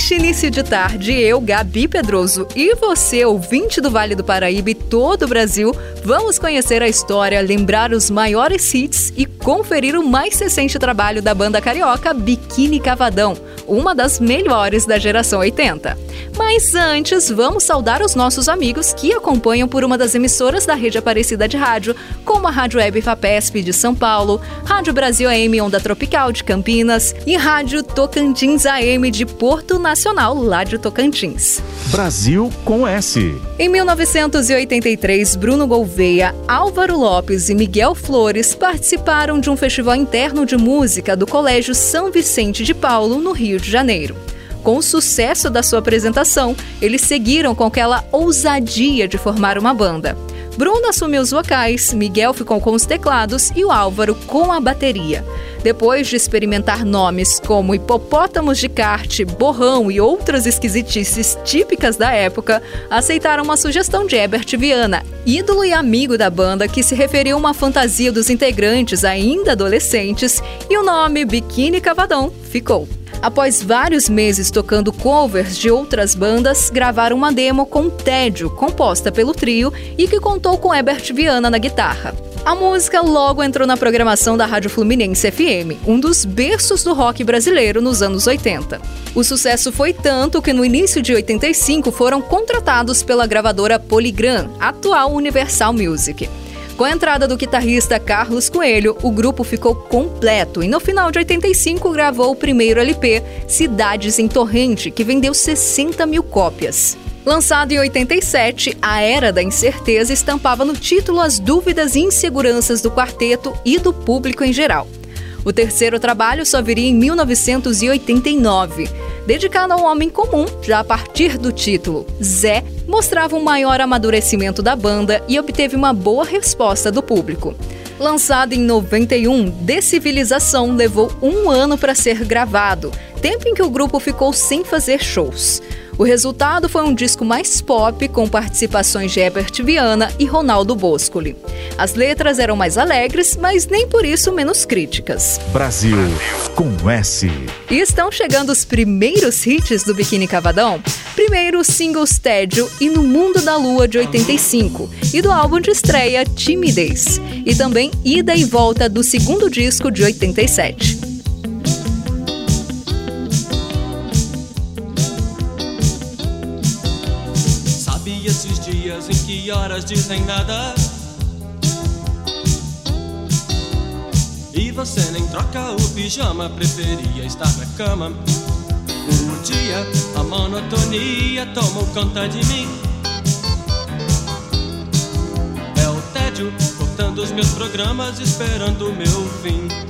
neste início de tarde, eu, Gabi Pedroso, e você, ouvinte do Vale do Paraíba e todo o Brasil, vamos conhecer a história, lembrar os maiores hits e conferir o mais recente trabalho da banda carioca Biquíni Cavadão, uma das melhores da geração 80. Mas antes, vamos saudar os nossos amigos que acompanham por uma das emissoras da rede Aparecida de Rádio, como a Rádio Web Fapesp de São Paulo, Rádio Brasil AM Onda Tropical de Campinas e Rádio Tocantins AM de Porto Nacional, lá de Tocantins. Brasil com S. Em 1983, Bruno Gouveia, Álvaro Lopes e Miguel Flores participaram de um festival interno de música do Colégio São Vicente de Paulo, no Rio de Janeiro. Com o sucesso da sua apresentação, eles seguiram com aquela ousadia de formar uma banda. Bruno assumiu os vocais, Miguel ficou com os teclados e o Álvaro com a bateria. Depois de experimentar nomes como hipopótamos de kart, borrão e outras esquisitices típicas da época, aceitaram uma sugestão de Herbert Viana, ídolo e amigo da banda que se referiu a uma fantasia dos integrantes ainda adolescentes, e o nome Biquíni Cavadão ficou. Após vários meses tocando covers de outras bandas, gravaram uma demo com Tédio, composta pelo trio e que contou com Herbert Viana na guitarra. A música logo entrou na programação da Rádio Fluminense FM, um dos berços do rock brasileiro nos anos 80. O sucesso foi tanto que no início de 85 foram contratados pela gravadora Polygram, atual Universal Music. Com a entrada do guitarrista Carlos Coelho, o grupo ficou completo e no final de 85 gravou o primeiro LP, Cidades em Torrente, que vendeu 60 mil cópias. Lançado em 87, A Era da Incerteza estampava no título as dúvidas e inseguranças do quarteto e do público em geral. O terceiro trabalho só viria em 1989. Dedicado ao homem comum, já a partir do título, Zé mostrava um maior amadurecimento da banda e obteve uma boa resposta do público. Lançado em 91, Decivilização levou um ano para ser gravado, tempo em que o grupo ficou sem fazer shows. O resultado foi um disco mais pop, com participações de Herbert Viana e Ronaldo Boscoli. As letras eram mais alegres, mas nem por isso menos críticas. Brasil com S. E estão chegando os primeiros hits do Biquíni Cavadão? Primeiro, singles Tédio e No Mundo da Lua de 85, e do álbum de estreia Timidez, e também Ida e Volta do segundo disco de 87. Em que horas dizem nada. E você nem troca o pijama, preferia estar na cama. O dia, a monotonia tomou conta de mim. É o tédio cortando os meus programas, esperando o meu fim.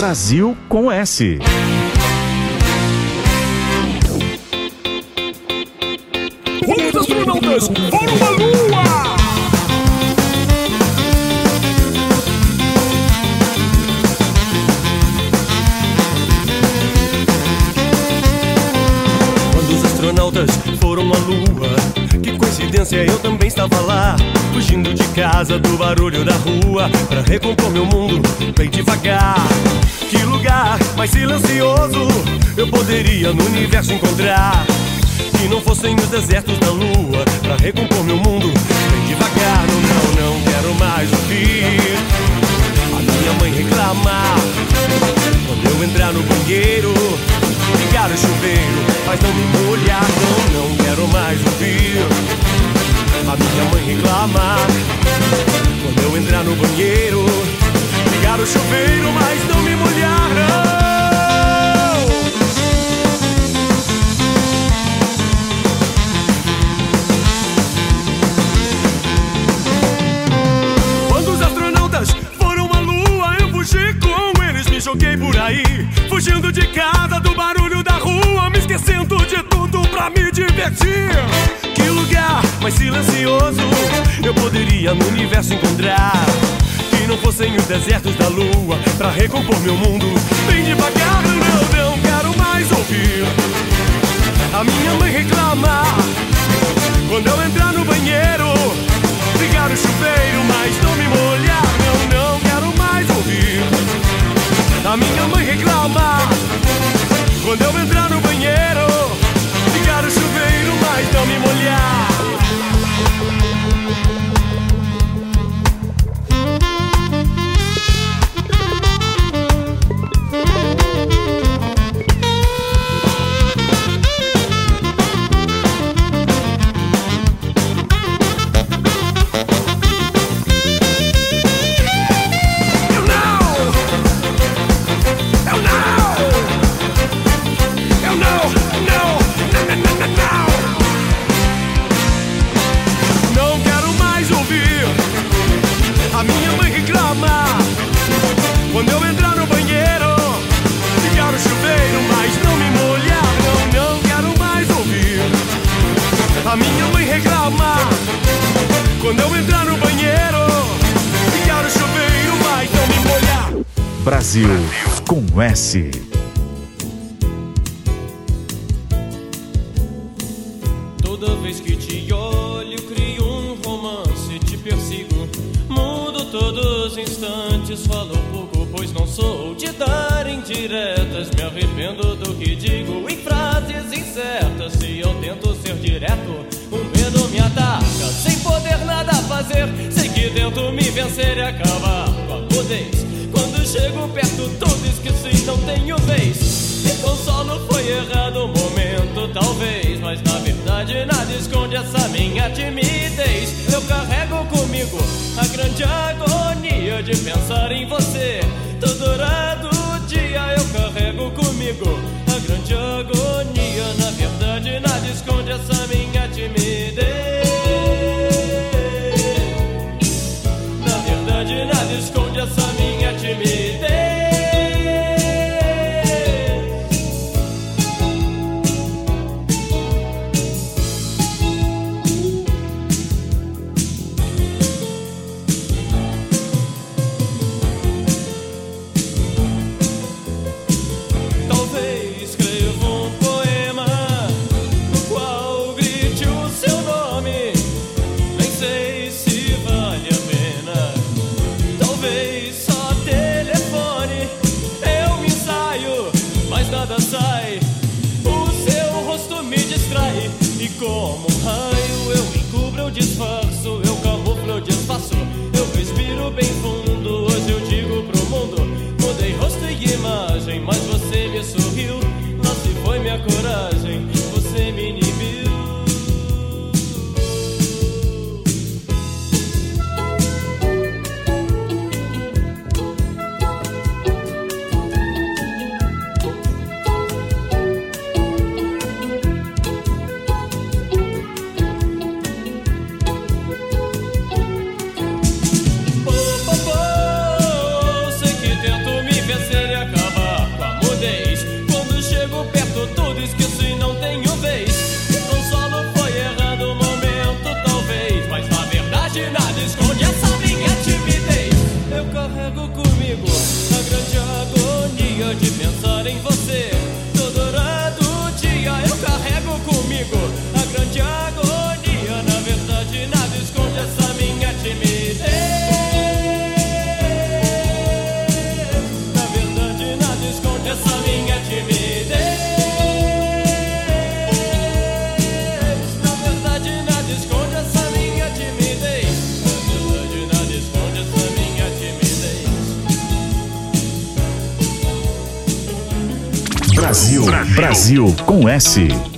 Brasil com S. Os astronautas foram à Lua! Coincidência, eu também estava lá. Fugindo de casa, do barulho da rua, pra recompor meu mundo bem devagar. Que lugar mais silencioso eu poderia no universo encontrar? Que não fossem os desertos da lua, pra recompor meu mundo bem devagar. Não, não, não quero mais ouvir a minha mãe reclamar. Quando eu entrar no banheiro, ligar o chuveiro, mas não me molhar. Reclamar. Quando eu entrar no banheiro, ligar o chuveiro, mas encontrar? Que não fossem os desertos da lua, pra recompor meu mundo. Brasil com S. Toda vez que te olho, crio um romance, te persigo. Mudo todos os instantes, falo pouco, pois não sou de dar indiretas. Me arrependo do que digo em frases incertas. Se eu tento ser direto, o medo me ataca. Sem poder nada fazer, sei que tento me vencer e acabar chego perto, tudo esqueci, não tenho vez. Me consolo, foi errado o momento, talvez. Mas na verdade, nada esconde essa minha timidez. Eu carrego comigo a grande agonia de pensar S.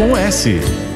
com S.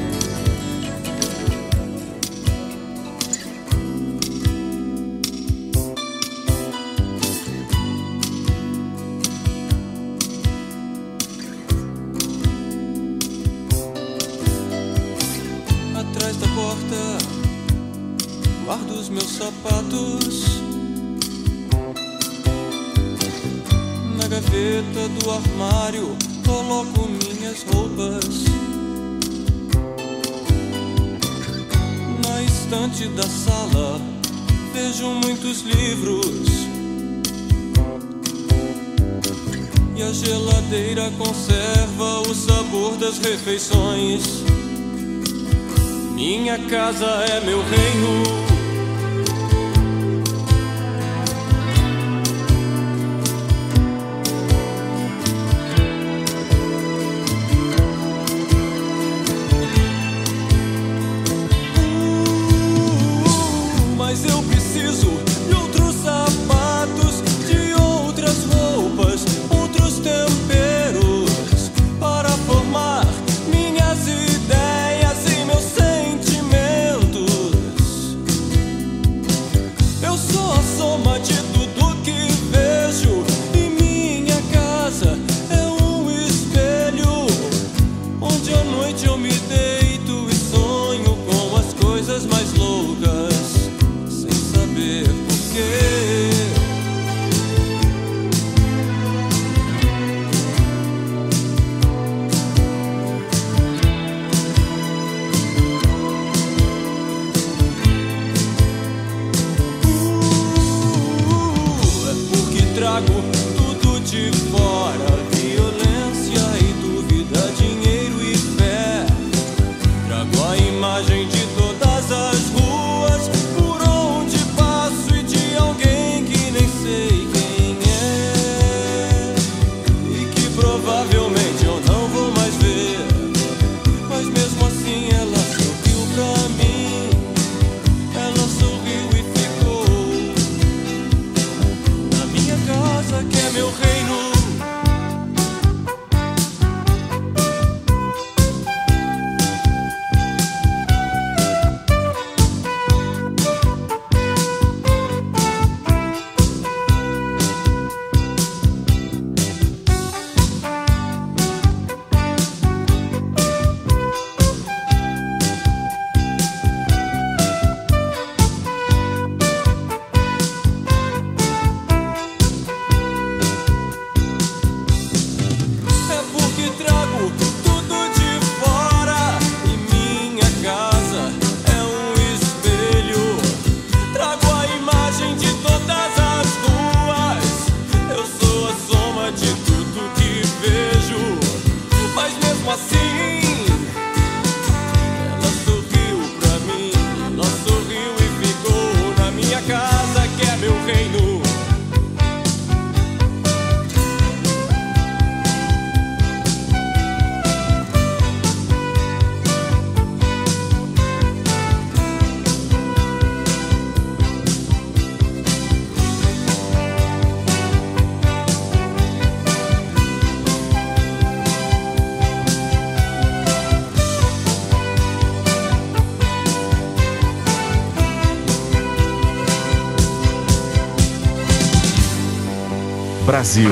Brasil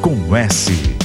com S.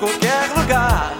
qualquer lugar.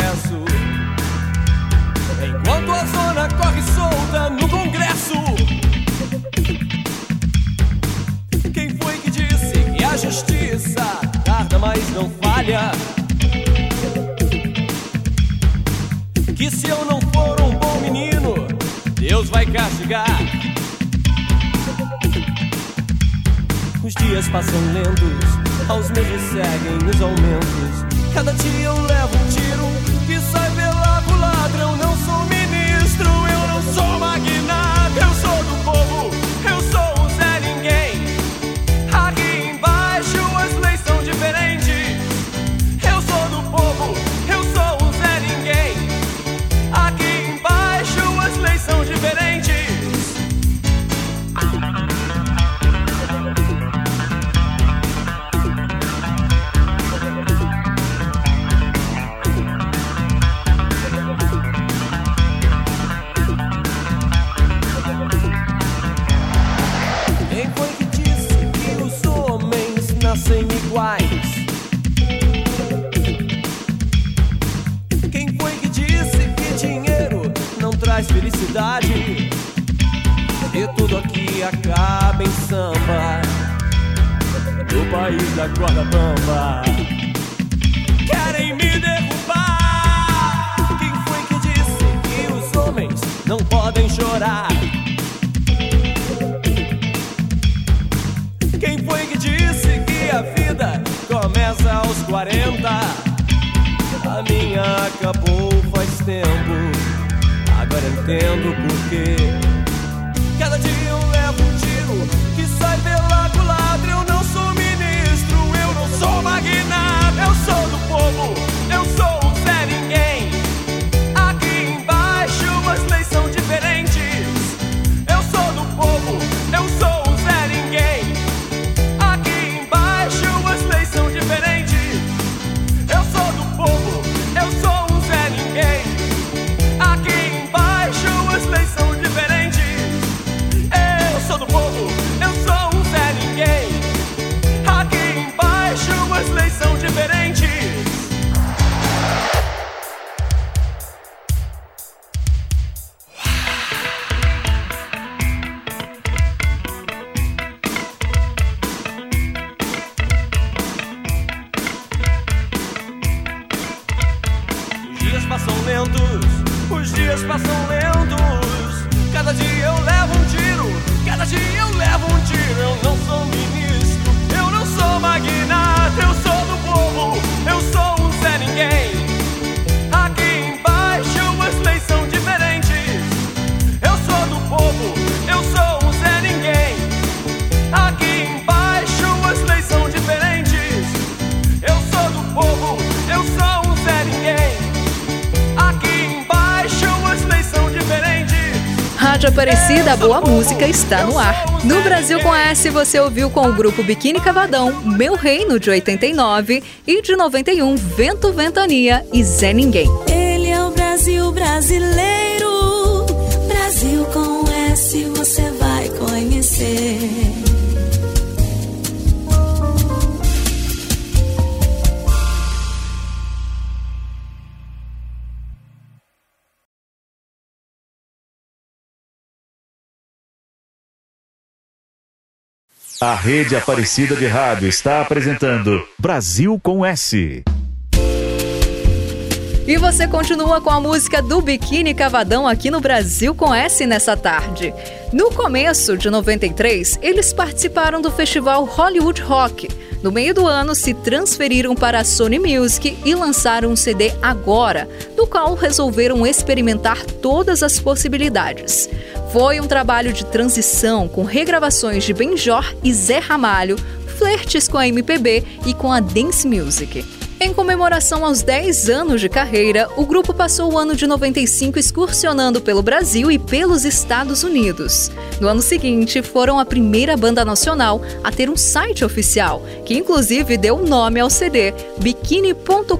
Quem foi que disse que a vida começa aos 40? A minha acabou faz tempo, agora entendo por quê. Cada dia eu levo um tiro que sai pela culatra. Eu não sou ministro, eu não sou magnata, eu sou do povo. Rádio Aparecida, a boa música está no ar. No Brasil com S, você ouviu com o grupo Biquíni Cavadão, Meu Reino de 89 e de 91, Vento Ventania e Zé Ninguém. Ele é o Brasil brasileiro, Brasil com S você vai conhecer. A rede Aparecida de Rádio está apresentando Brasil com S. E você continua com a música do Biquíni Cavadão aqui no Brasil com S nessa tarde. No começo de 93, eles participaram do festival Hollywood Rock no meio do ano, se transferiram para a Sony Music e lançaram um CD agora, no qual resolveram experimentar todas as possibilidades. Foi um trabalho de transição com regravações de Benjor e Zé Ramalho, flertes com a MPB e com a dance music. Em comemoração aos 10 anos de carreira, o grupo passou o ano de 95 excursionando pelo Brasil e pelos Estados Unidos. No ano seguinte, foram a primeira banda nacional a ter um site oficial, que inclusive deu nome ao CD, biquini.com.br,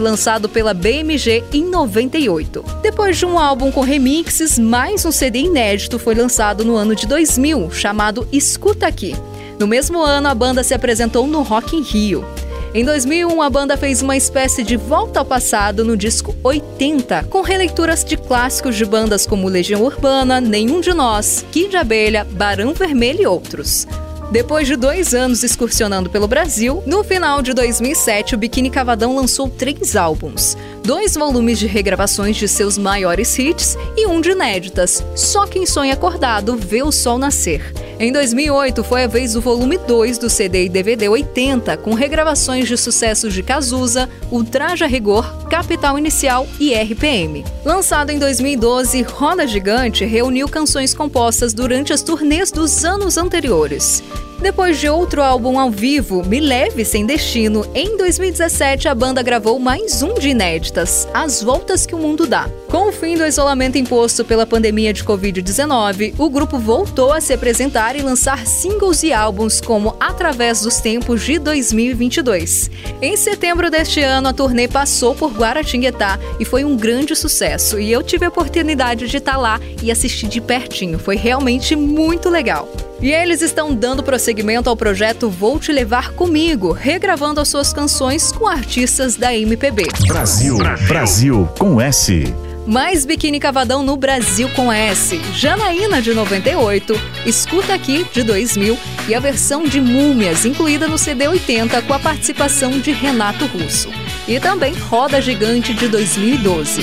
lançado pela BMG em 98. Depois de um álbum com remixes, mais um CD inédito foi lançado no ano de 2000, chamado Escuta Aqui. No mesmo ano, a banda se apresentou no Rock in Rio. Em 2001, a banda fez uma espécie de volta ao passado no disco 80, com releituras de clássicos de bandas como Legião Urbana, Nenhum de Nós, Kid Abelha, Barão Vermelho e outros. Depois de dois anos excursionando pelo Brasil, no final de 2007, o Biquíni Cavadão lançou três álbuns, dois volumes de regravações de seus maiores hits e um de inéditas. Só quem sonha acordado vê o sol nascer. Em 2008 foi a vez do volume 2 do CD e DVD 80, com regravações de sucessos de Cazuza, Ultraja Rigor, Capital Inicial e RPM. Lançado em 2012, Roda Gigante reuniu canções compostas durante as turnês dos anos anteriores. Depois de outro álbum ao vivo, Me Leve Sem Destino, em 2017 a banda gravou mais um de inéditas, As Voltas que o Mundo Dá. Com o fim do isolamento imposto pela pandemia de Covid-19, o grupo voltou a se apresentar e lançar singles e álbuns como Através dos Tempos de 2022. Em setembro deste ano, a turnê passou por Guaratinguetá e foi um grande sucesso, e eu tive a oportunidade de estar lá e assistir de pertinho. Foi realmente muito legal. E eles estão dando prosseguimento ao projeto Vou Te Levar Comigo, regravando as suas canções com artistas da MPB. Brasil, Brasil com S. Mais Biquíni Cavadão no Brasil com S. Janaína de 98, Escuta Aqui de 2000 e a versão de Múmias, incluída no CD 80 com a participação de Renato Russo. E também Roda Gigante de 2012.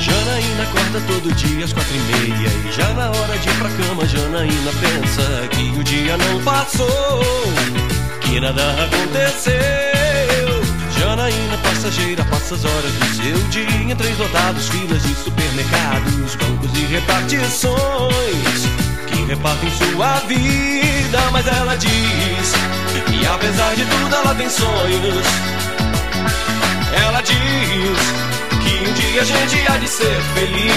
Janaína acorda todo dia às quatro e meia E já na hora de ir pra cama Janaína pensa que o dia não passou Que nada aconteceu. Janaína passageira passa as horas do seu dia. Em três lotados, filas de supermercados Bancos e repartições Que repartem sua vida. Mas ela diz que apesar de tudo ela tem sonhos. Ela diz que um dia a gente há de ser feliz.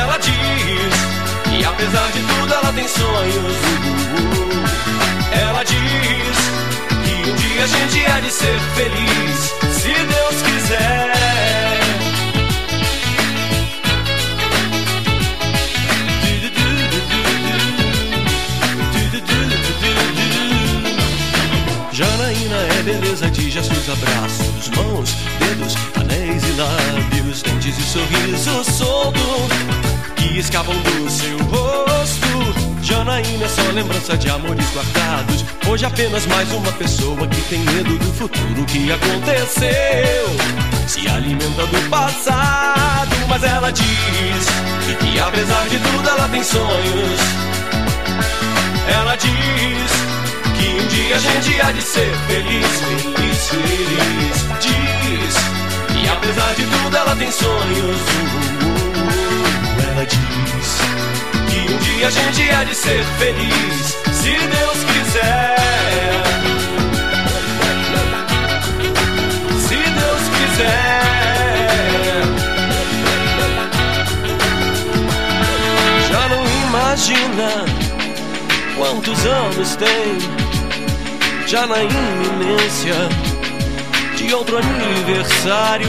Ela diz que apesar de tudo ela tem sonhos. Ela diz que um dia a gente há de ser feliz, se Deus quiser. Gestos, abraços, mãos, dedos, anéis e lábios, dentes e sorriso solto que escapam do seu rosto. Janaína é só lembrança de amores guardados. Hoje apenas mais uma pessoa que tem medo do futuro que aconteceu. Se alimenta do passado, mas ela diz que apesar de tudo ela tem sonhos. Ela diz que um dia a gente há de ser feliz, feliz, feliz. Diz e apesar de tudo ela tem sonhos. Ela diz que um dia a gente há de ser feliz, se Deus quiser. Se Deus quiser. Imagina quantos anos tem já na iminência de outro aniversário.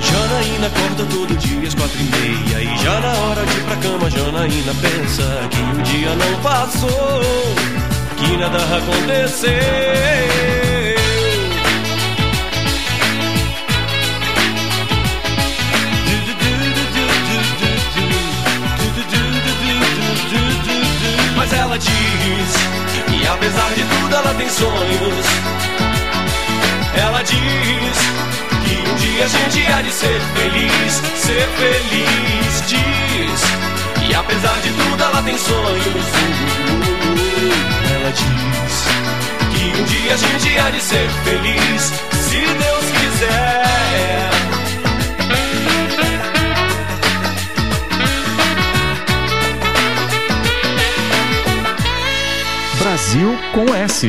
Janaína acorda todo dia às quatro e meia E já na hora de ir pra cama Janaína pensa que o dia não passou Que nada aconteceu que apesar de tudo ela tem sonhos. Ela diz que um dia a gente há de ser feliz, ser feliz. Diz que apesar de tudo ela tem sonhos. ela diz que um dia a gente há de ser feliz, se Deus quiser. Brasil com S.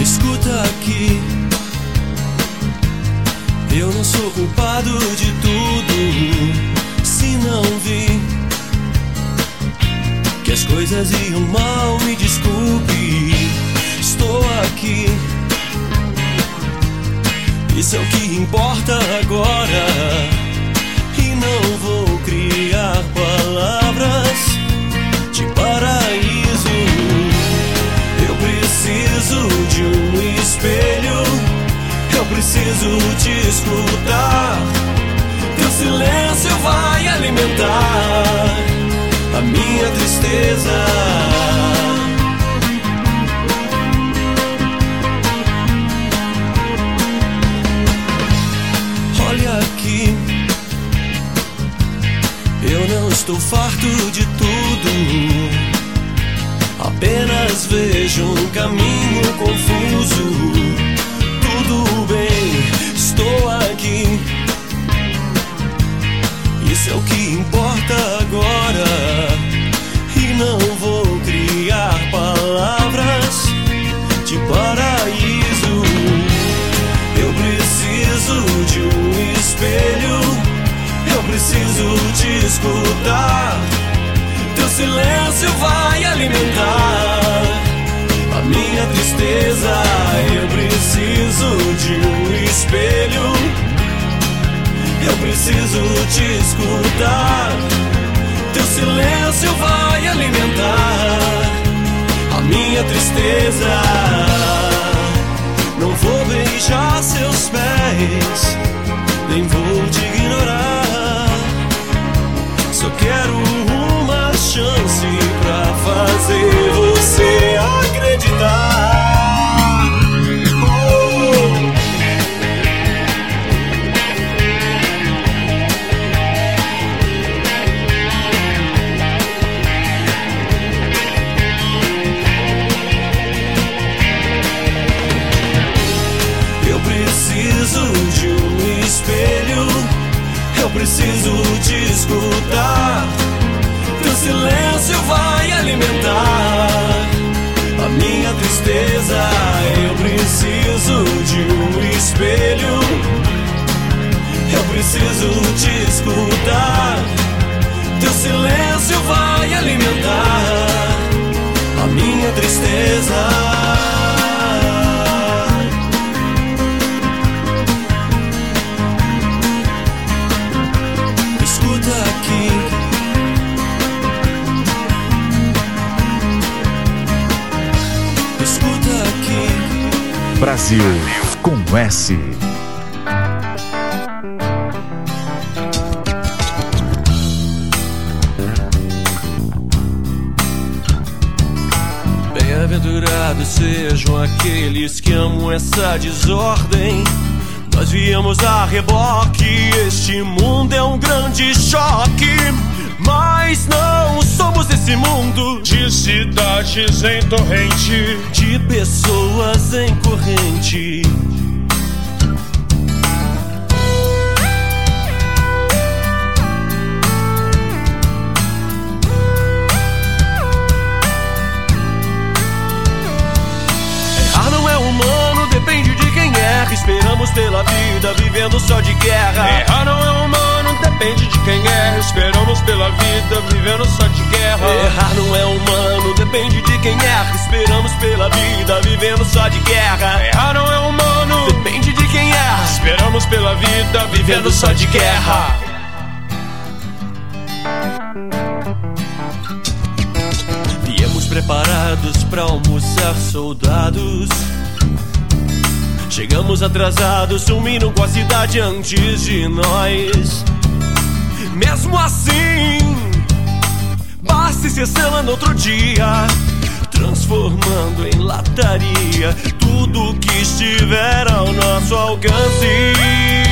Escuta aqui, eu não sou culpado de tudo. Se não vi que as coisas iam mal, me desculpe. Isso é o que importa agora. E não vou criar palavras de paraíso. Eu preciso de um espelho. Eu preciso te escutar. Teu silêncio vai alimentar a minha tristeza. Estou farto de tudo. Apenas vejo um caminho confuso. Tudo bem, estou aqui. Isso é o que importa agora. E não vou criar palavras de paraíso. Eu preciso de um espelho. Preciso te escutar. Teu silêncio vai alimentar a minha tristeza. Eu preciso de um espelho. Eu preciso te escutar. Teu silêncio vai alimentar a minha tristeza. Não vou beijar seus pés, nem vou te. Só quero uma chance pra essa desordem. Nós viemos a reboque, este mundo é um grande choque. Mas não somos desse mundo De cidades em torrente, de pessoas em corrente. Pela vida, vivendo só de guerra. errar não é humano, depende de quem é. Esperamos pela vida, vivendo só de guerra. Errar não é humano, depende de quem erra. Esperamos pela vida, vivendo só de guerra. Errar não é humano, Depende de quem erra. esperamos pela vida, Vivendo só de guerra. Viemos preparados pra almoçar soldados. Chegamos atrasados, sumiram com a cidade antes de nós. Mesmo assim, basta se estrela no outro dia, transformando em lataria tudo que estiver ao nosso alcance.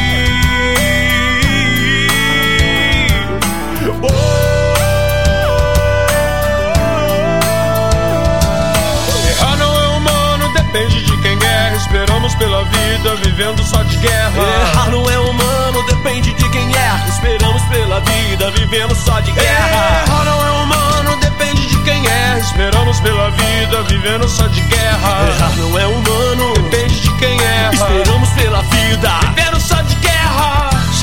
Esperamos pela vida, vivendo só de guerra. Errar não é humano, depende de quem erra. Esperamos pela vida, vivendo só de guerra. Errar não é humano, depende de quem é. Esperamos pela vida, vivendo só de guerra. Errar não é humano, Depende de quem erra. esperamos pela vida. Vivendo.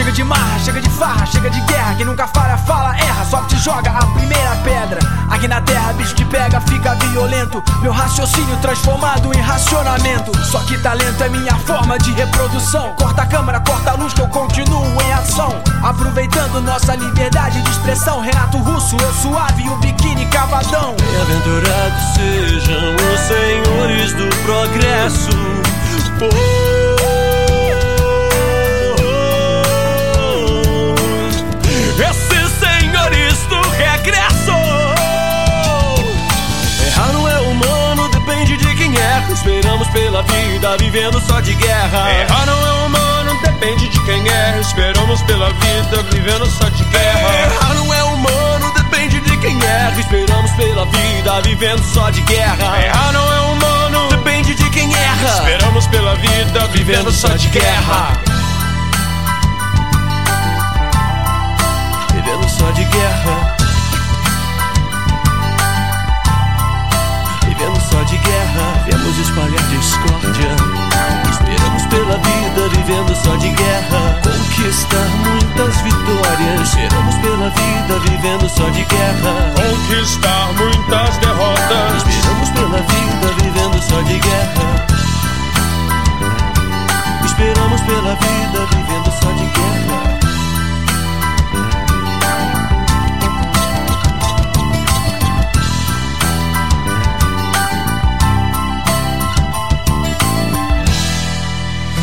Chega de marra, chega de farra, chega de guerra. Quem nunca falha, fala, erra, só te joga a primeira pedra. Aqui na terra, bicho te pega, fica violento. Meu raciocínio transformado em racionamento. Só que talento é minha forma de reprodução. Corta a câmera, corta a luz que eu continuo em ação. Aproveitando nossa liberdade de expressão. Renato Russo, eu suave e o biquíni cavadão. Bem-aventurados sejam os senhores do progresso. Pois regresso. Errar não é humano, depende de quem erra. Esperamos pela vida, vivendo só de guerra. Errar não é humano, depende de quem é. Esperamos pela vida, vivendo só de guerra. Errar não é humano, depende de quem erra. Esperamos pela vida, vivendo só de guerra. Errar não é humano, Depende de quem erra. esperamos pela vida, vivendo só de guerra. Vivendo só de guerra. Espalhar discórdia. Esperamos pela vida, vivendo só de guerra. Conquistar muitas vitórias. Esperamos pela vida, vivendo só de guerra. Conquistar muitas derrotas. Esperamos pela vida, vivendo só de guerra. Esperamos pela vida, vivendo só de guerra.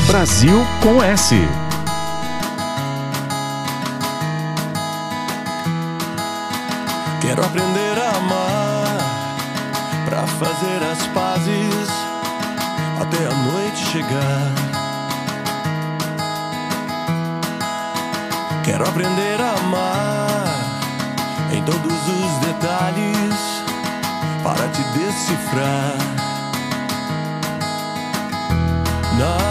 Brasil com S. Quero aprender a amar pra fazer as pazes até a noite chegar. Quero aprender a amar em todos os detalhes para te decifrar. Na,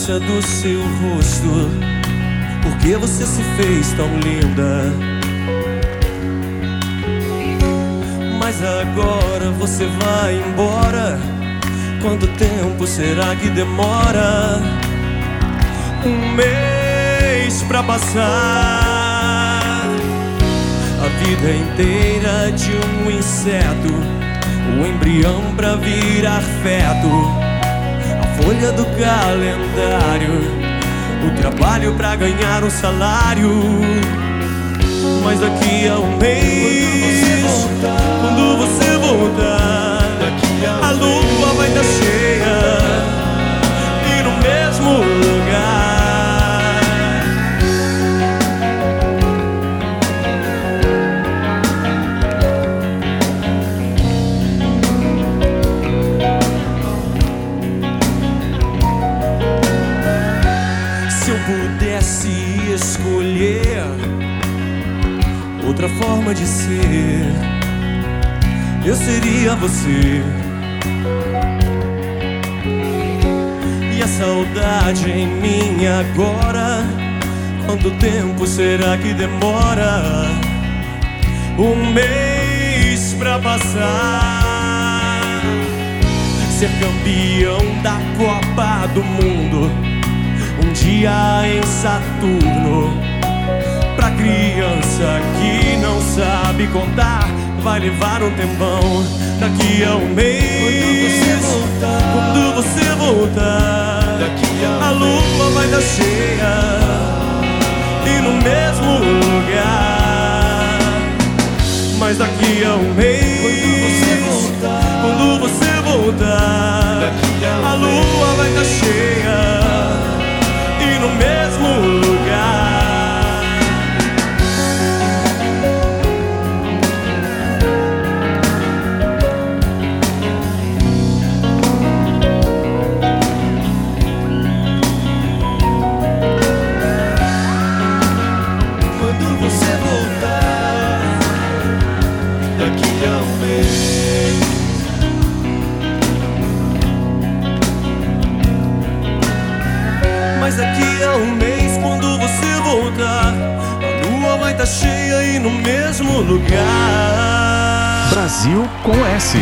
lembrança do seu rosto. Por que você se fez tão linda? Mas agora você vai embora. Quanto tempo será que demora? Um mês pra passar. A vida inteira de um inseto, o embrião pra virar feto, folha do calendário, o trabalho pra ganhar um salário. Mas daqui a um mês, quando você voltar, a lua vai estar cheia e no mesmo lugar. Outra forma de ser, eu seria você. E a saudade em mim agora, quanto tempo será que demora? Um mês pra passar. Ser campeão da Copa do Mundo, um dia em Saturno. Pra criança que não sabe contar, vai levar um tempão. Daqui a um mês, quando você voltar, a lua vai estar cheia e no mesmo lugar. Mas daqui a um mês, quando você voltar, a lua vai estar cheia no mesmo lugar. Brasil com S.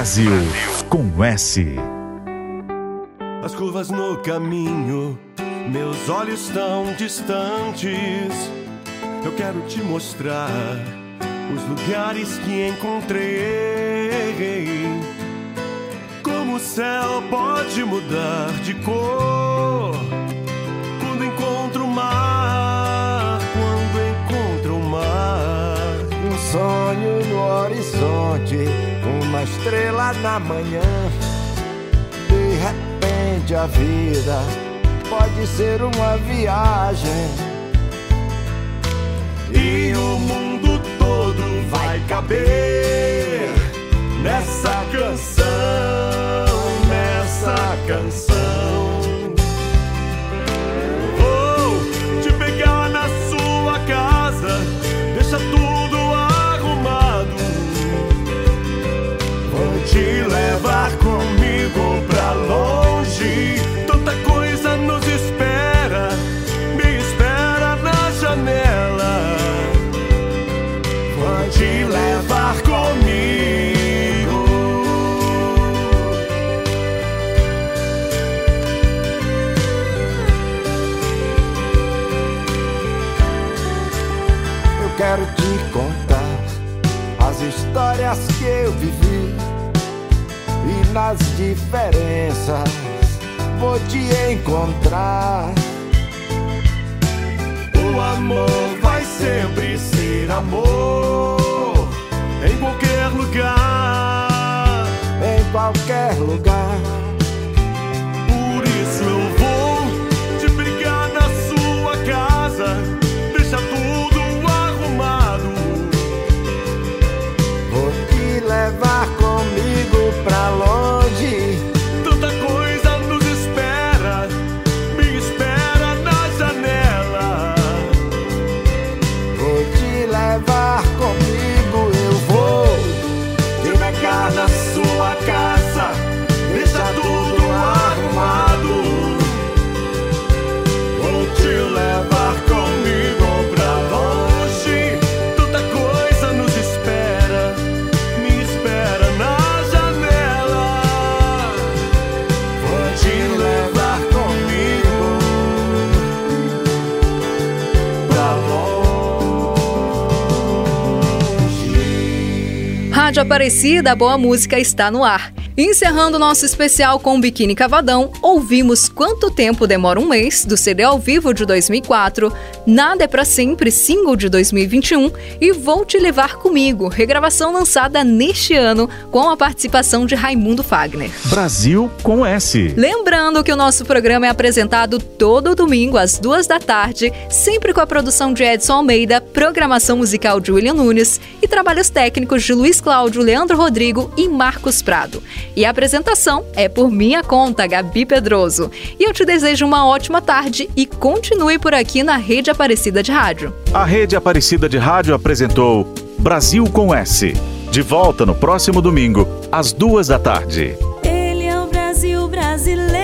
Brasil com S. As curvas no caminho, meus olhos tão distantes. Eu quero te mostrar os lugares que encontrei. Como o céu pode mudar de cor sonho no horizonte, uma estrela na manhã. De repente a vida pode ser uma viagem. E o mundo todo vai caber nessa canção, nessa canção. Nas diferenças vou te encontrar. O amor vai sempre ser amor em qualquer lugar. Em qualquer lugar, Aparecida, a boa música está no ar. Encerrando nosso especial com o Biquíni Cavadão, ouvimos Quanto Tempo Demora um Mês, do CD ao vivo de 2004, Nada é Pra Sempre, single de 2021 e Vou Te Levar Comigo, regravação lançada neste ano com a participação de Raimundo Fagner. Brasil com S. Lembrando que o nosso programa é apresentado todo domingo às duas da tarde, sempre com a produção de Edson Almeida, programação musical de William Nunes e trabalhos técnicos de Luiz Cláudio, Leandro Rodrigo e Marcos Prado. E a apresentação é por minha conta, Gabi Pedroso. E eu te desejo uma ótima tarde e continue por aqui na Rede Aparecida de Rádio. A Rede Aparecida de Rádio apresentou Brasil com S. De volta no próximo domingo, às duas da tarde. Ele é o Brasil brasileiro.